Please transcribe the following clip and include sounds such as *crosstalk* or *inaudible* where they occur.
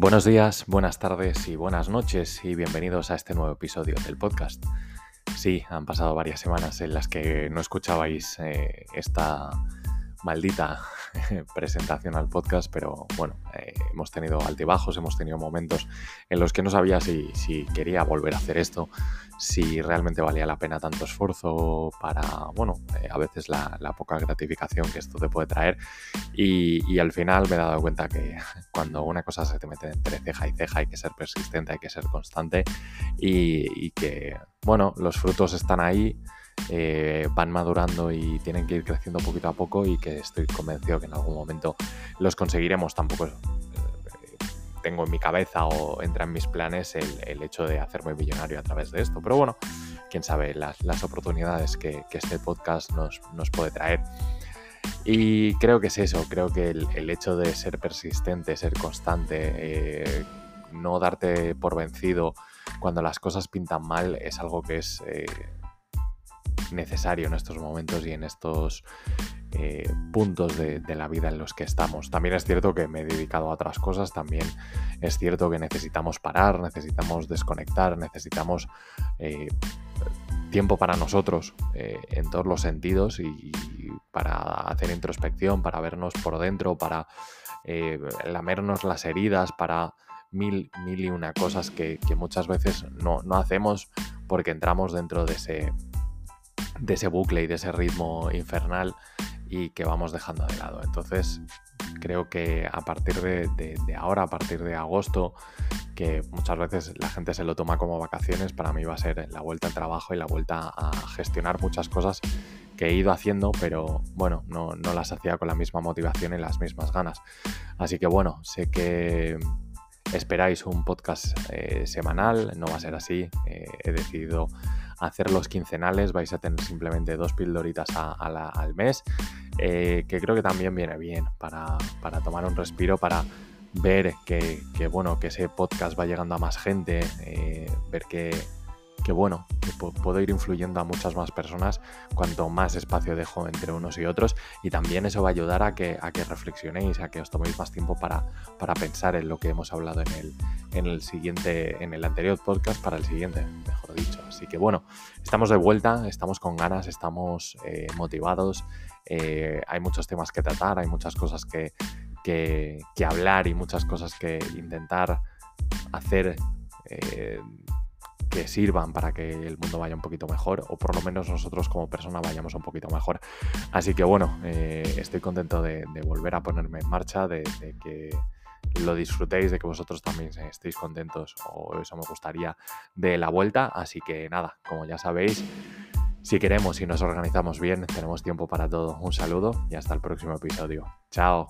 Buenos días, buenas tardes y buenas noches y bienvenidos a este nuevo episodio del podcast. Sí, han pasado varias semanas en las que no escuchabais eh, esta maldita *laughs* presentación al podcast, pero bueno, eh, hemos tenido altibajos, hemos tenido momentos en los que no sabía si, quería volver a hacer esto, si realmente valía la pena tanto esfuerzo para, bueno, eh, a veces la, poca gratificación que esto te puede traer. Y, al final me he dado cuenta que *laughs* cuando una cosa se te mete entre ceja y ceja hay que ser persistente, hay que ser constante y, y que, bueno, los frutos están ahí eh, van madurando y tienen que ir creciendo poquito a poco y que estoy convencido que en algún momento los conseguiremos. Tampoco eh, tengo en mi cabeza o entra en mis planes el, hecho de hacerme millonario a través de esto. Pero bueno, quién sabe las, oportunidades que, este podcast nos, puede traer. Y creo que es eso, creo que el, hecho de ser persistente, ser constante, eh, no darte por vencido cuando las cosas pintan mal es algo que es necesario en estos momentos y en estos eh, puntos de, la vida en los que estamos. También es cierto que me he dedicado a otras cosas, también es cierto que necesitamos parar, necesitamos desconectar, necesitamos eh, tiempo para nosotros eh, en todos los sentidos y, para hacer introspección, para vernos por dentro, para lamernos las heridas, para mil, mil y una cosas que, muchas veces no, no hacemos porque entramos dentro de ese de ese bucle y de ese ritmo infernal y que vamos dejando de lado. Entonces, creo que a partir de, ahora, a partir de agosto, que muchas veces la gente se lo toma como vacaciones, para mí va a ser la vuelta al trabajo y la vuelta a gestionar muchas cosas que he ido haciendo, pero bueno, no, las hacía con la misma motivación y las mismas ganas. Así que bueno, sé que esperáis un podcast eh, semanal, no va a ser así, eh, he decidido hacer los quincenales, vais a tener simplemente dos pildoritas al mes, eh, que creo que también viene bien para, tomar un respiro, para ver que, bueno, que ese podcast va llegando a más gente, eh, ver que, que bueno, que puedo ir influyendo a muchas más personas cuanto más espacio dejo entre unos y otros y también eso va a ayudar a que, a que reflexionéis, a que os toméis más tiempo para, para pensar en lo que hemos hablado en el, en el siguiente, en el anterior podcast para el siguiente, mejor dicho. Así que bueno, estamos de vuelta, estamos con ganas, estamos eh, motivados, eh, hay muchos temas que tratar, hay muchas cosas que, que, hablar y muchas cosas que intentar hacer eh, que sirvan para que el mundo vaya un poquito mejor o por lo menos nosotros como persona vayamos un poquito mejor. Así que bueno, estoy contento de, volver a ponerme en marcha, de que lo disfrutéis, de que vosotros también estéis contentos, o eso me gustaría de la vuelta. Así que nada, como ya sabéis, si queremos y nos organizamos bien, tenemos tiempo para todo. Un saludo y hasta el próximo episodio. Chao.